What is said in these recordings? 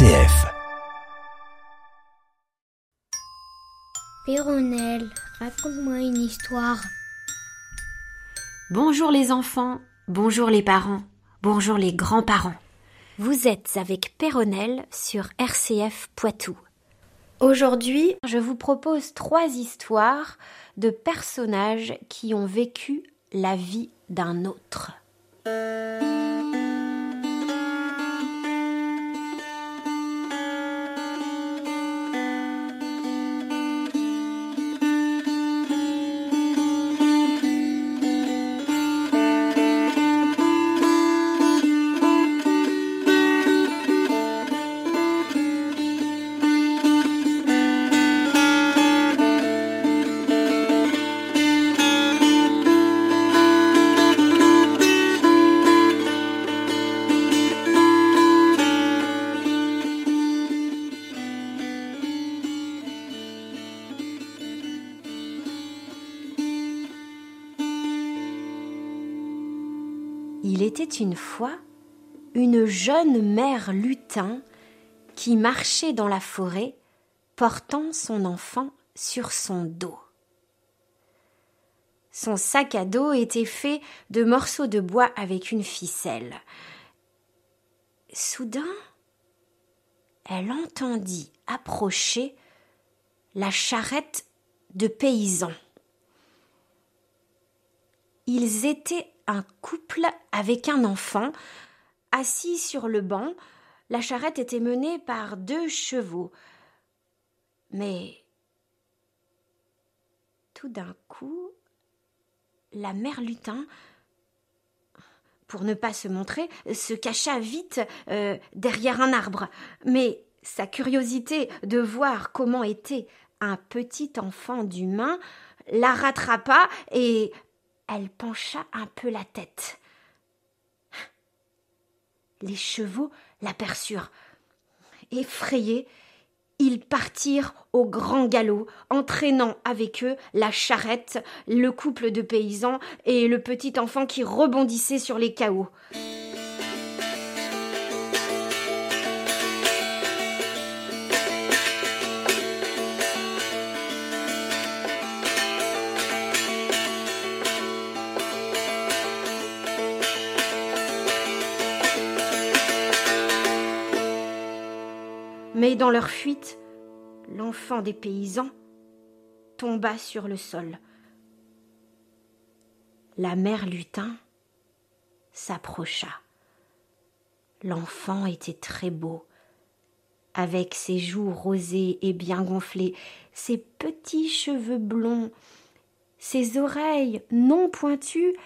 RCF. Raconte-moi une histoire. Bonjour les enfants, bonjour les parents, bonjour les grands-parents. Vous êtes avec Péronnelle sur RCF Poitou. Aujourd'hui, je vous propose trois histoires de personnages qui ont vécu la vie d'un autre. Une fois une jeune mère lutin qui marchait dans la forêt portant son enfant sur son dos. Son sac à dos était fait de morceaux de bois avec une ficelle. Soudain, elle entendit approcher la charrette de paysans. Ils étaient un couple avec un enfant. Assis sur le banc, la charrette était menée par deux chevaux. Mais tout d'un coup, la mère lutin, pour ne pas se montrer, se cacha vite euh, derrière un arbre. Mais sa curiosité de voir comment était un petit enfant d'humain la rattrapa et elle pencha un peu la tête. Les chevaux l'aperçurent. Effrayés, ils partirent au grand galop, entraînant avec eux la charrette, le couple de paysans et le petit enfant qui rebondissait sur les cahots. Dans leur fuite, l'enfant des paysans tomba sur le sol. La mère lutin s'approcha. L'enfant était très beau, avec ses joues rosées et bien gonflées, ses petits cheveux blonds, ses oreilles non pointues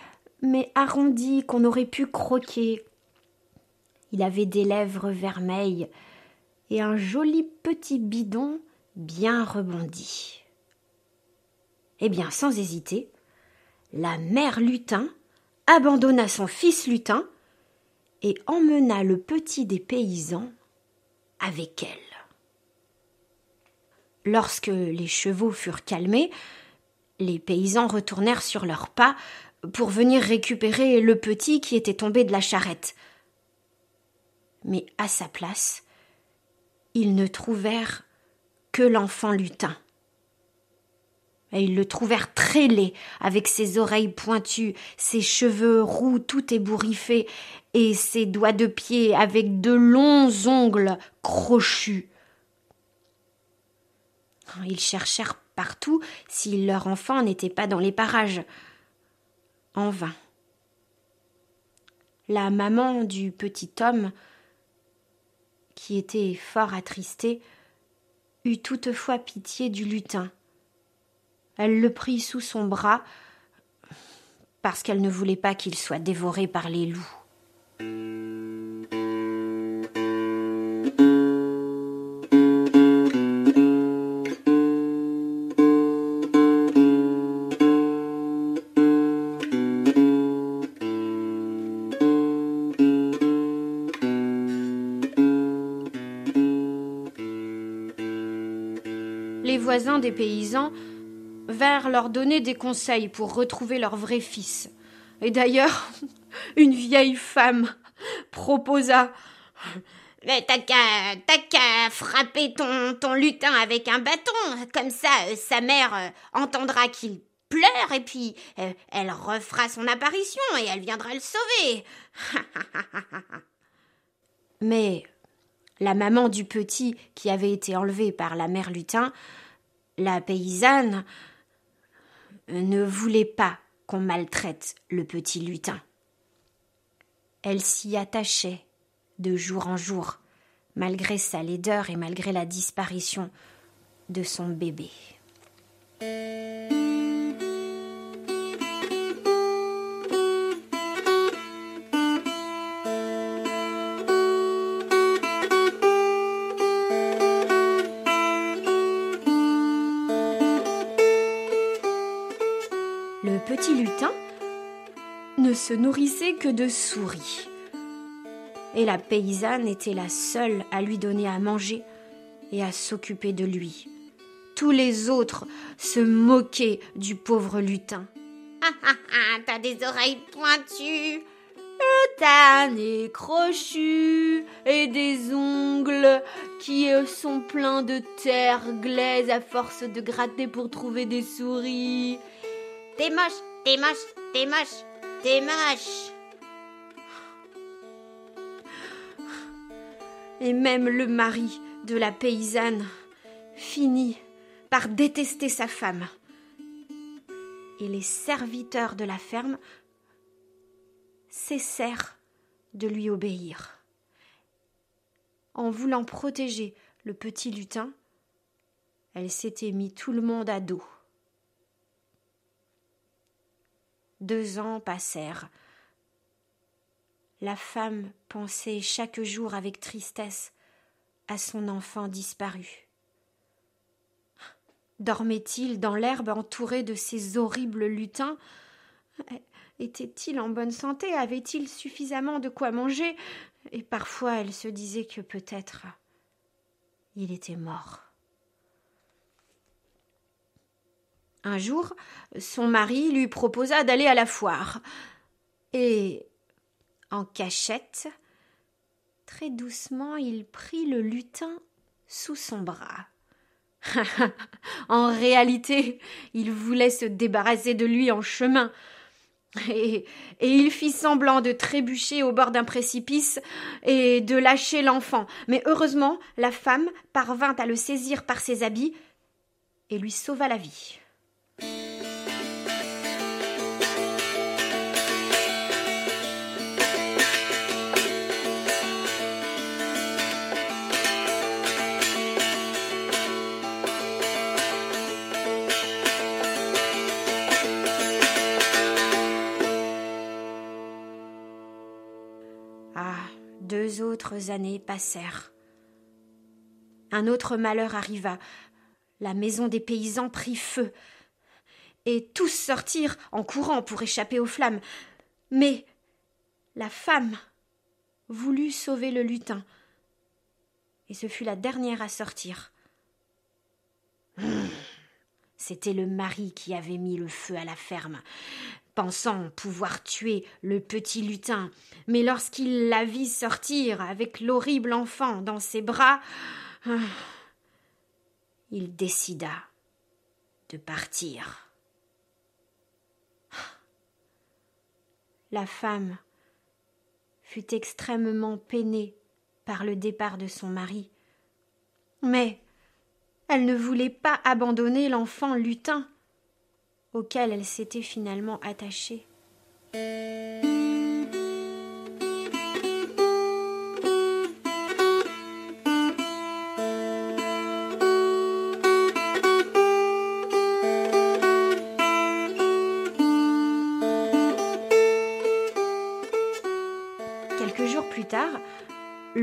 mais arrondies qu'on aurait pu croquer. Il avait des lèvres vermeilles, et un joli petit bidon bien rebondi. Eh bien, sans hésiter, la mère lutin abandonna son fils lutin et emmena le petit des paysans avec elle. Lorsque les chevaux furent calmés, les paysans retournèrent sur leurs pas pour venir récupérer le petit qui était tombé de la charrette. Mais à sa place, ils ne trouvèrent que l'enfant lutin. Et ils le trouvèrent très laid, avec ses oreilles pointues, ses cheveux roux tout ébouriffés, et ses doigts de pied avec de longs ongles crochus. Ils cherchèrent partout si leur enfant n'était pas dans les parages. En vain. La maman du petit homme qui était fort attristée, eut toutefois pitié du lutin. Elle le prit sous son bras, parce qu'elle ne voulait pas qu'il soit dévoré par les loups. Les voisins des paysans vinrent leur donner des conseils pour retrouver leur vrai fils. Et d'ailleurs, une vieille femme proposa T'as qu'à frapper ton, ton lutin avec un bâton, comme ça euh, sa mère euh, entendra qu'il pleure et puis euh, elle refera son apparition et elle viendra le sauver. Mais la maman du petit qui avait été enlevé par la mère lutin, la paysanne, ne voulait pas qu'on maltraite le petit lutin. Elle s'y attachait de jour en jour, malgré sa laideur et malgré la disparition de son bébé. Se nourrissait que de souris et la paysanne était la seule à lui donner à manger et à s'occuper de lui. Tous les autres se moquaient du pauvre lutin. Ah ah ah, t'as des oreilles pointues, t'as un nez et des ongles qui sont pleins de terre glaise à force de gratter pour trouver des souris. T'es moche, t'es moche, t'es moche, et même le mari de la paysanne finit par détester sa femme. Et les serviteurs de la ferme cessèrent de lui obéir. En voulant protéger le petit lutin, elle s'était mis tout le monde à dos. Deux ans passèrent la femme pensait chaque jour avec tristesse à son enfant disparu. Dormait-il dans l'herbe entouré de ces horribles lutins? Était-il en bonne santé? Avait-il suffisamment de quoi manger? Et parfois elle se disait que peut-être il était mort. Un jour, son mari lui proposa d'aller à la foire. Et en cachette. Très doucement, il prit le lutin sous son bras. en réalité, il voulait se débarrasser de lui en chemin. Et, et, il fit semblant de trébucher au bord d'un précipice et de lâcher l'enfant. Mais heureusement, la femme parvint à le saisir par ses habits et lui sauva la vie. Deux autres années passèrent. Un autre malheur arriva. La maison des paysans prit feu. Et tous sortirent en courant pour échapper aux flammes. Mais la femme voulut sauver le lutin. Et ce fut la dernière à sortir. C'était le mari qui avait mis le feu à la ferme pensant pouvoir tuer le petit lutin, mais lorsqu'il la vit sortir avec l'horrible enfant dans ses bras, ah, il décida de partir. La femme fut extrêmement peinée par le départ de son mari, mais elle ne voulait pas abandonner l'enfant lutin auquel elle s'était finalement attachée.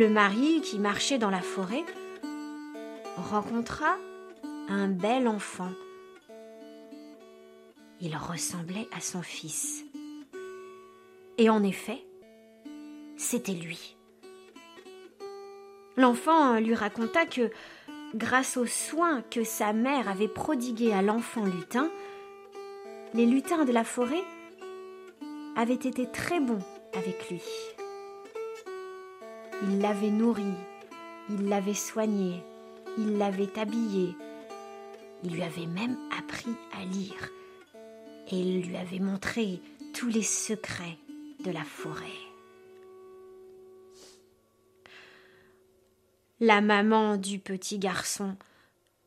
Le mari qui marchait dans la forêt rencontra un bel enfant il ressemblait à son fils. Et en effet, c'était lui. L'enfant lui raconta que, grâce aux soins que sa mère avait prodigués à l'enfant lutin, les lutins de la forêt avaient été très bons avec lui. Il l'avait nourri Il l'avait soigné, il l'avait habillé, il lui avait même appris à lire et il lui avait montré tous les secrets de la forêt. La maman du petit garçon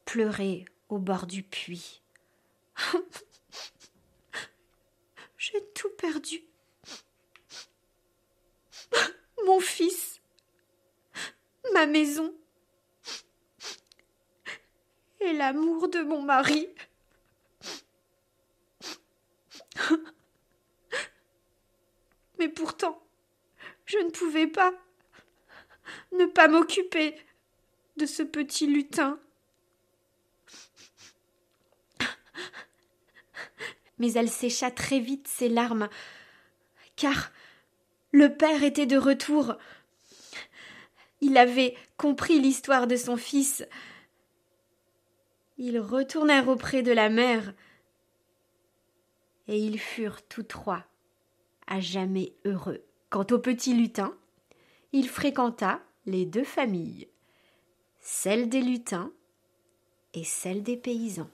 pleurait au bord du puits. J'ai tout perdu. Mon fils, ma maison et l'amour de mon mari. Mais pourtant, je ne pouvais pas ne pas m'occuper de ce petit lutin. Mais elle sécha très vite ses larmes, car le père était de retour. Il avait compris l'histoire de son fils. Ils retournèrent auprès de la mère, et ils furent tous trois à jamais heureux. Quant au petit lutin, il fréquenta les deux familles, celle des lutins et celle des paysans.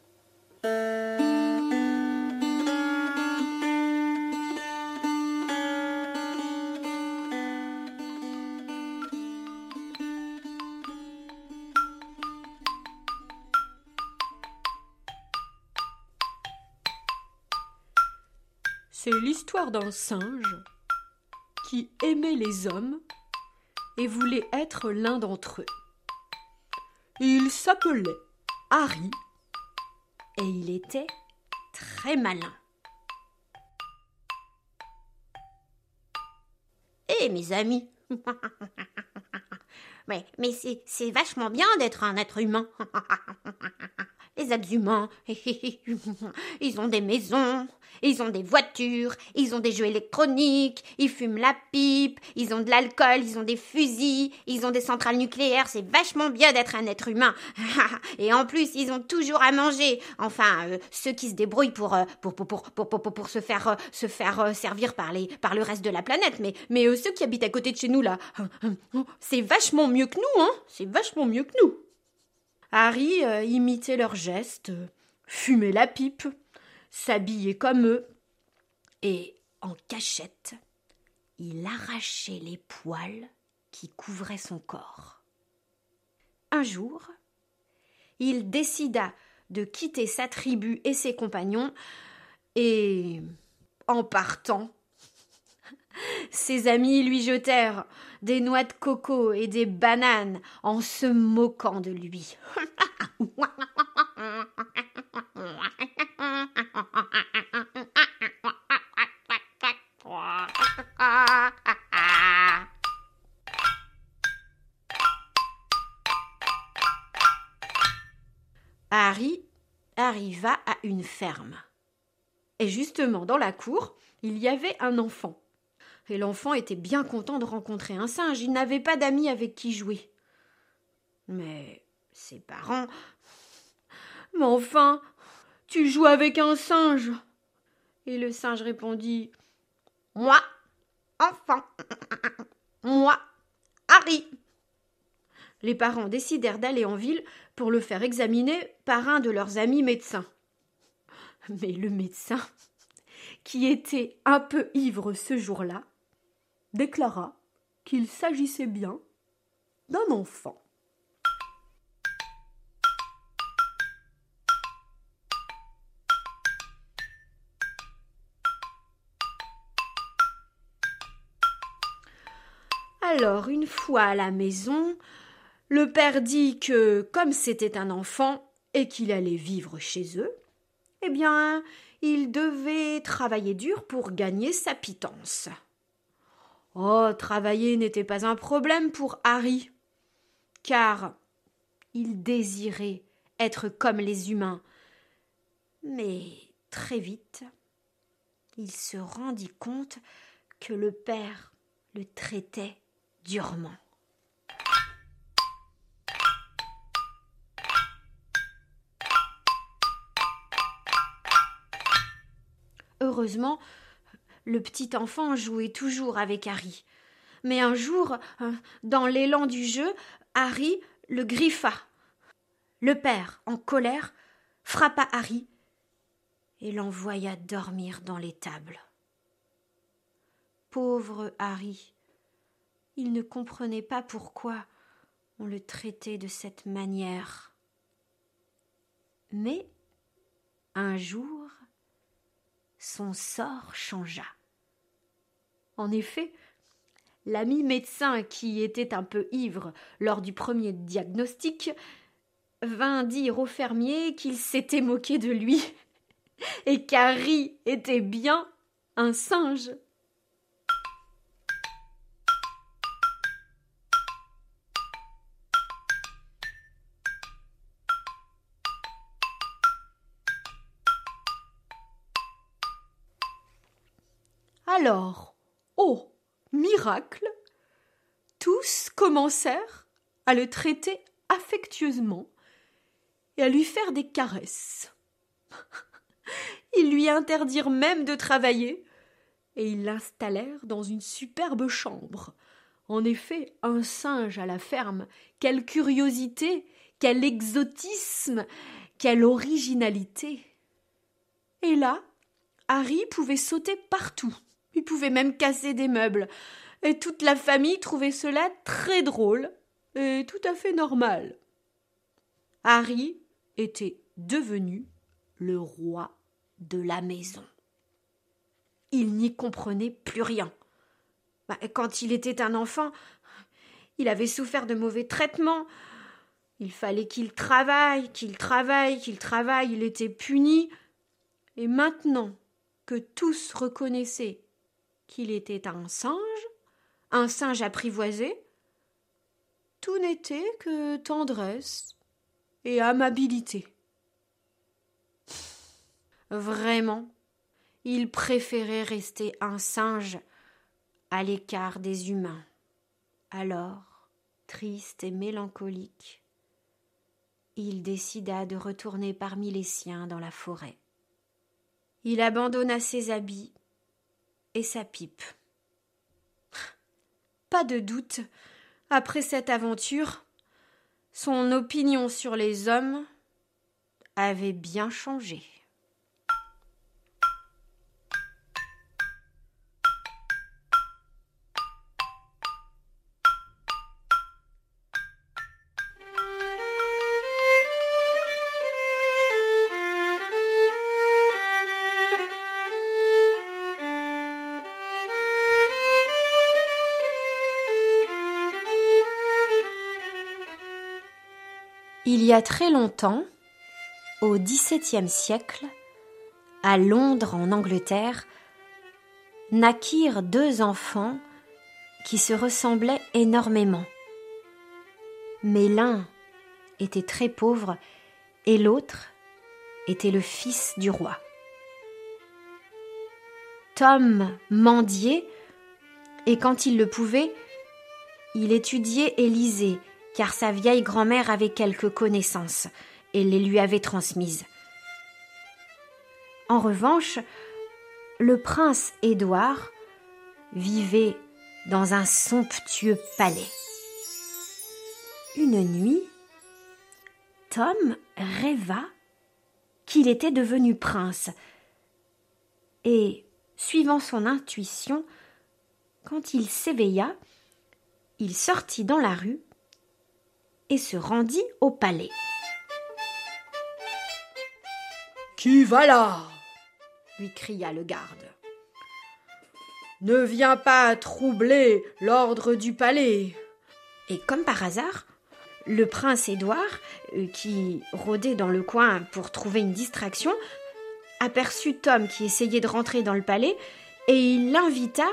D'un singe qui aimait les hommes et voulait être l'un d'entre eux. Il s'appelait Harry et il était très malin. Eh mes amis, mais, mais c'est vachement bien d'être un être humain. Les êtres humains, ils ont des maisons, ils ont des voitures, ils ont des jeux électroniques, ils fument la pipe, ils ont de l'alcool, ils ont des fusils, ils ont des centrales nucléaires, c'est vachement bien d'être un être humain. Et en plus, ils ont toujours à manger. Enfin, euh, ceux qui se débrouillent pour, euh, pour, pour, pour, pour, pour, pour, se faire, euh, se faire servir par, les, par le reste de la planète. Mais, mais ceux qui habitent à côté de chez nous, là, c'est vachement mieux que nous, hein C'est vachement mieux que nous. Harry imitait leurs gestes, fumait la pipe, s'habillait comme eux, et en cachette, il arrachait les poils qui couvraient son corps. Un jour, il décida de quitter sa tribu et ses compagnons, et en partant, ses amis lui jetèrent des noix de coco et des bananes en se moquant de lui. Harry arriva à une ferme. Et justement, dans la cour, il y avait un enfant. Et l'enfant était bien content de rencontrer un singe. Il n'avait pas d'amis avec qui jouer. Mais ses parents. Mais enfin, tu joues avec un singe. Et le singe répondit Moi, enfant. Moi, Harry. Les parents décidèrent d'aller en ville pour le faire examiner par un de leurs amis médecins. Mais le médecin, qui était un peu ivre ce jour-là, déclara qu'il s'agissait bien d'un enfant. Alors, une fois à la maison, le père dit que, comme c'était un enfant et qu'il allait vivre chez eux, eh bien, il devait travailler dur pour gagner sa pitance. Oh, travailler n'était pas un problème pour Harry, car il désirait être comme les humains. Mais très vite, il se rendit compte que le père le traitait durement. Heureusement, le petit enfant jouait toujours avec Harry. Mais un jour, euh, dans l'élan du jeu, Harry le griffa. Le père, en colère, frappa Harry et l'envoya dormir dans l'étable. Pauvre Harry, il ne comprenait pas pourquoi on le traitait de cette manière. Mais un jour, son sort changea. En effet, l'ami médecin qui était un peu ivre lors du premier diagnostic vint dire au fermier qu'il s'était moqué de lui et qu'Harry était bien un singe. Alors, tous commencèrent à le traiter affectueusement et à lui faire des caresses. Ils lui interdirent même de travailler, et ils l'installèrent dans une superbe chambre. En effet, un singe à la ferme, quelle curiosité, quel exotisme, quelle originalité. Et là, Harry pouvait sauter partout. Il pouvait même casser des meubles. Et toute la famille trouvait cela très drôle et tout à fait normal. Harry était devenu le roi de la maison. Il n'y comprenait plus rien. Bah, quand il était un enfant, il avait souffert de mauvais traitements. Il fallait qu'il travaille, qu'il travaille, qu'il travaille, il était puni. Et maintenant que tous reconnaissaient qu'il était un singe, un singe apprivoisé, tout n'était que tendresse et amabilité. Vraiment, il préférait rester un singe à l'écart des humains. Alors, triste et mélancolique, il décida de retourner parmi les siens dans la forêt. Il abandonna ses habits et sa pipe. Pas de doute, après cette aventure, son opinion sur les hommes avait bien changé. Il y a très longtemps, au XVIIe siècle, à Londres en Angleterre, naquirent deux enfants qui se ressemblaient énormément. Mais l'un était très pauvre et l'autre était le fils du roi. Tom mendiait et quand il le pouvait, il étudiait et lisait car sa vieille grand-mère avait quelques connaissances et les lui avait transmises. En revanche, le prince Édouard vivait dans un somptueux palais. Une nuit, Tom rêva qu'il était devenu prince et, suivant son intuition, quand il s'éveilla, il sortit dans la rue et se rendit au palais. Qui va là? lui cria le garde. Ne viens pas troubler l'ordre du palais. Et comme par hasard, le prince Édouard, euh, qui rôdait dans le coin pour trouver une distraction, aperçut Tom qui essayait de rentrer dans le palais et il l'invita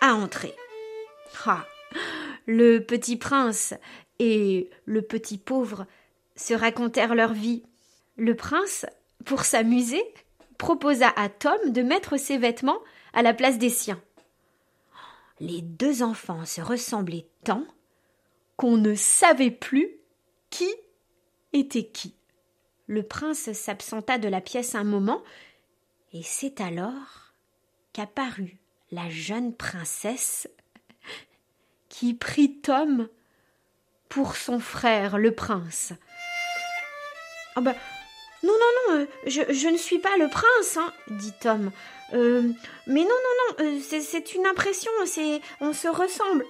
à entrer. Ah, le petit prince et le petit pauvre se racontèrent leur vie. Le prince, pour s'amuser, proposa à Tom de mettre ses vêtements à la place des siens. Les deux enfants se ressemblaient tant qu'on ne savait plus qui était qui. Le prince s'absenta de la pièce un moment, et c'est alors qu'apparut la jeune princesse qui prit Tom pour son frère le prince. Ah ben, non, non, non, euh, je, ne suis pas le prince, hein, dit Tom. Euh, mais non, non, non, euh, c'est une impression, c'est on se ressemble.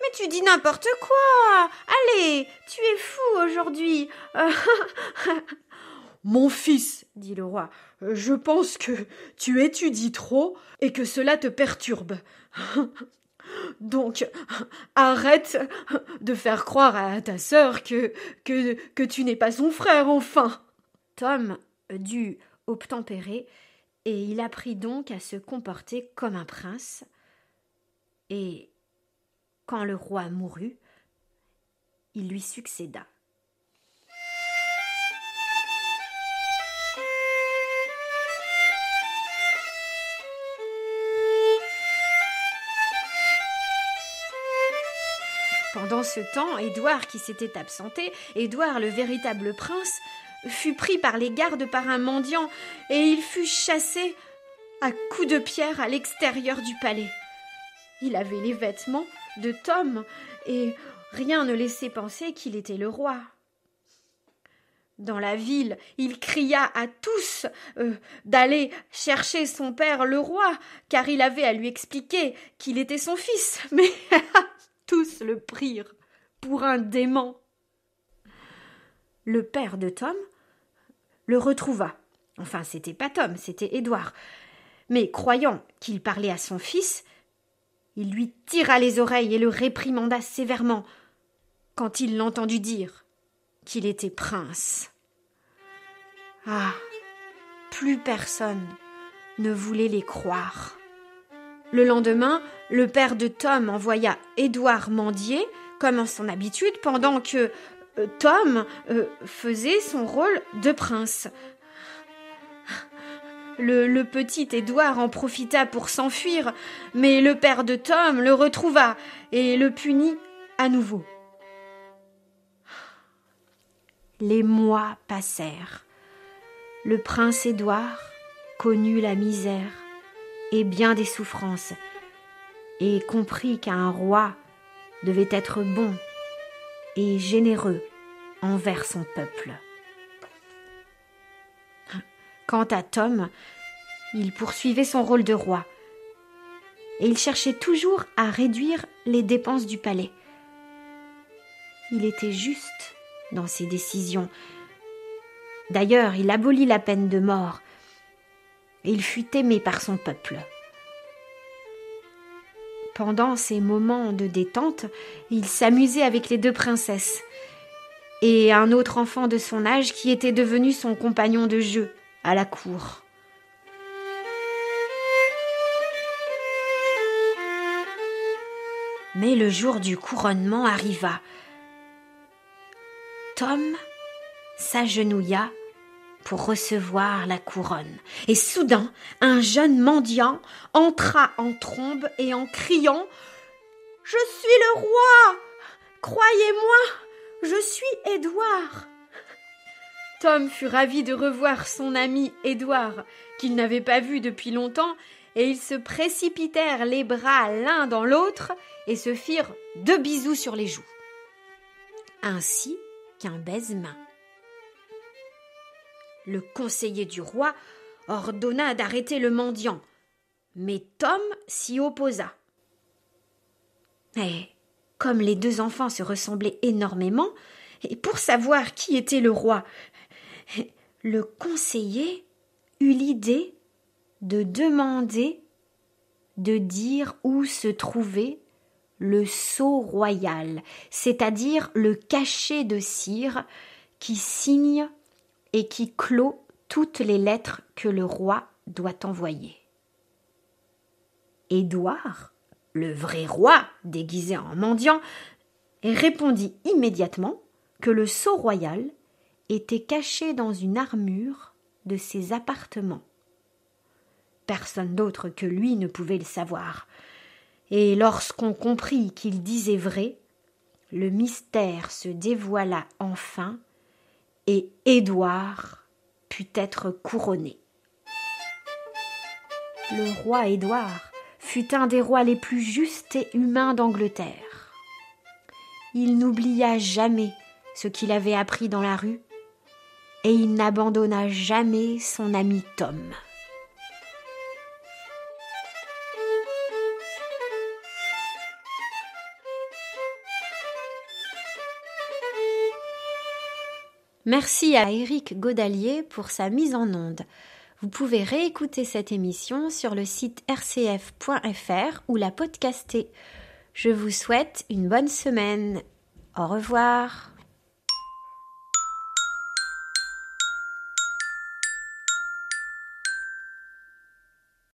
Mais tu dis n'importe quoi. Allez, tu es fou aujourd'hui. Mon fils, dit le roi, je pense que tu étudies trop et que cela te perturbe. Donc, arrête de faire croire à ta sœur que, que, que tu n'es pas son frère, enfin. Tom dut obtempérer, et il apprit donc à se comporter comme un prince. Et quand le roi mourut, il lui succéda. Pendant ce temps, Édouard, qui s'était absenté, Édouard le véritable prince, fut pris par les gardes par un mendiant, et il fut chassé à coups de pierre à l'extérieur du palais. Il avait les vêtements de Tom, et rien ne laissait penser qu'il était le roi. Dans la ville, il cria à tous euh, d'aller chercher son père le roi, car il avait à lui expliquer qu'il était son fils. Mais tous le prirent pour un dément. Le père de Tom le retrouva. Enfin, c'était pas Tom, c'était Édouard. Mais croyant qu'il parlait à son fils, il lui tira les oreilles et le réprimanda sévèrement quand il l'entendit dire qu'il était prince. Ah. Plus personne ne voulait les croire. Le lendemain, le père de Tom envoya Édouard mendier, comme en son habitude, pendant que euh, Tom euh, faisait son rôle de prince. Le, petit Édouard en profita pour s'enfuir, mais le père de Tom le retrouva et le punit à nouveau. Les mois passèrent. Le prince Édouard connut la misère et bien des souffrances, et comprit qu'un roi devait être bon et généreux envers son peuple. Quant à Tom, il poursuivait son rôle de roi, et il cherchait toujours à réduire les dépenses du palais. Il était juste dans ses décisions. D'ailleurs, il abolit la peine de mort, il fut aimé par son peuple. Pendant ces moments de détente, il s'amusait avec les deux princesses et un autre enfant de son âge qui était devenu son compagnon de jeu à la cour. Mais le jour du couronnement arriva. Tom s'agenouilla pour recevoir la couronne. Et soudain, un jeune mendiant entra en trombe et en criant Je suis le roi Croyez-moi, je suis Édouard Tom fut ravi de revoir son ami Édouard, qu'il n'avait pas vu depuis longtemps, et ils se précipitèrent les bras l'un dans l'autre et se firent deux bisous sur les joues. Ainsi qu'un baise-main le conseiller du roi ordonna d'arrêter le mendiant, mais Tom s'y opposa. Et comme les deux enfants se ressemblaient énormément, et pour savoir qui était le roi, le conseiller eut l'idée de demander de dire où se trouvait le sceau royal, c'est-à-dire le cachet de cire qui signe et qui clôt toutes les lettres que le roi doit envoyer. Édouard, le vrai roi déguisé en mendiant, répondit immédiatement que le sceau royal était caché dans une armure de ses appartements. Personne d'autre que lui ne pouvait le savoir, et lorsqu'on comprit qu'il disait vrai, le mystère se dévoila enfin et Édouard put être couronné. Le roi Édouard fut un des rois les plus justes et humains d'Angleterre. il n'oublia jamais ce qu'il avait appris dans la rue et il n'abandonna jamais son ami Tom. Merci à Éric Godalier pour sa mise en onde. Vous pouvez réécouter cette émission sur le site rcf.fr ou la podcaster. Je vous souhaite une bonne semaine. Au revoir.